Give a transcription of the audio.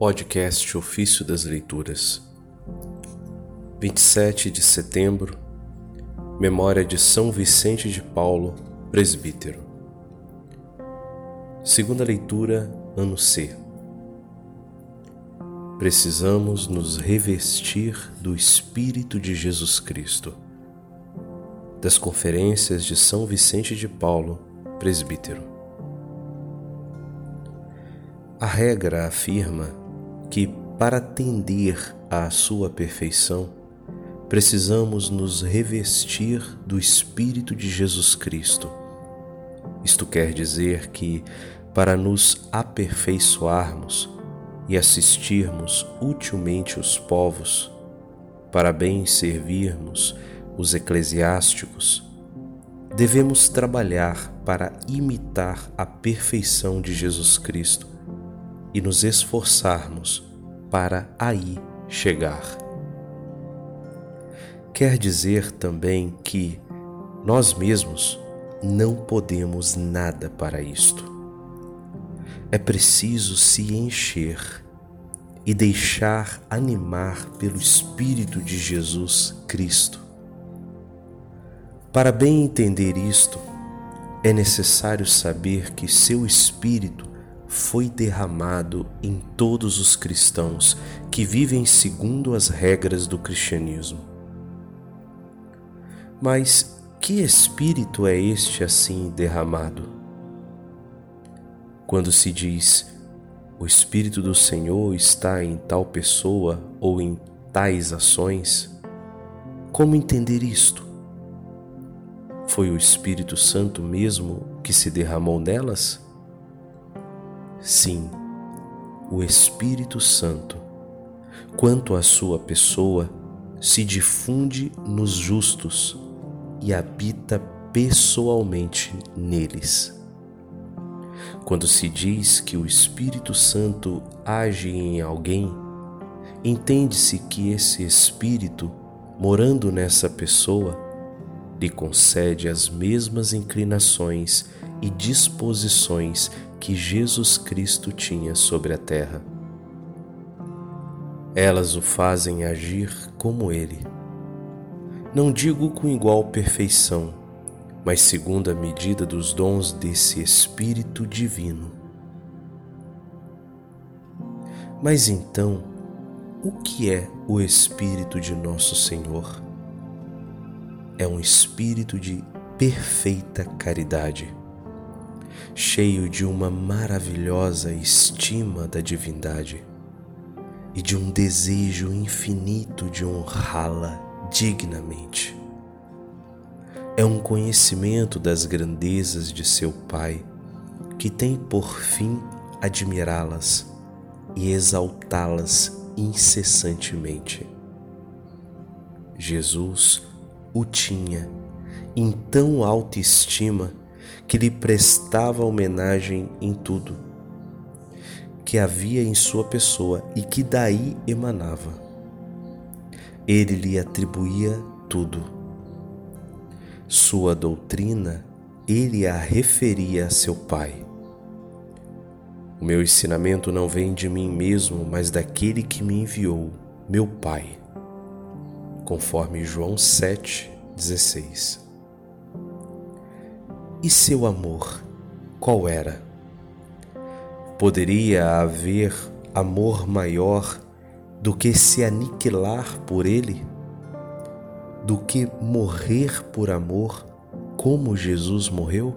Podcast Ofício das Leituras. 27 de setembro Memória de São Vicente de Paulo, Presbítero. Segunda leitura, ano C. Precisamos nos revestir do Espírito de Jesus Cristo. Das Conferências de São Vicente de Paulo, Presbítero. A regra afirma que, para atender à sua perfeição, precisamos nos revestir do Espírito de Jesus Cristo. Isto quer dizer que, para nos aperfeiçoarmos e assistirmos utilmente os povos, para bem servirmos os eclesiásticos, devemos trabalhar para imitar a perfeição de Jesus Cristo e nos esforçarmos para aí chegar. Quer dizer também que nós mesmos não podemos nada para isto. É preciso se encher e deixar animar pelo Espírito de Jesus Cristo. Para bem entender isto, é necessário saber que seu Espírito foi derramado em todos os cristãos que vivem segundo as regras do cristianismo. Mas que espírito é este assim derramado? Quando se diz o Espírito do Senhor está em tal pessoa ou em tais ações, como entender isto? Foi o Espírito Santo mesmo que se derramou nelas? Sim, o Espírito Santo, quanto à sua pessoa, se difunde nos justos e habita pessoalmente neles. Quando se diz que o Espírito Santo age em alguém, entende-se que esse Espírito, morando nessa pessoa, lhe concede as mesmas inclinações e disposições que Jesus Cristo tinha sobre a terra. Elas o fazem agir como ele. Não digo com igual perfeição, mas segundo a medida dos dons desse Espírito Divino. Mas então, o que é o Espírito de Nosso Senhor? É um espírito de perfeita caridade cheio de uma maravilhosa estima da divindade e de um desejo infinito de honrá-la dignamente. É um conhecimento das grandezas de seu Pai que tem por fim admirá-las e exaltá-las incessantemente. Jesus o tinha em tão alta estima que lhe prestava homenagem em tudo que havia em sua pessoa e que daí emanava. Ele lhe atribuía tudo. Sua doutrina ele a referia a seu Pai. O meu ensinamento não vem de mim mesmo, mas daquele que me enviou, meu Pai. Conforme João 7,16 e seu amor, qual era? Poderia haver amor maior do que se aniquilar por ele? Do que morrer por amor como Jesus morreu?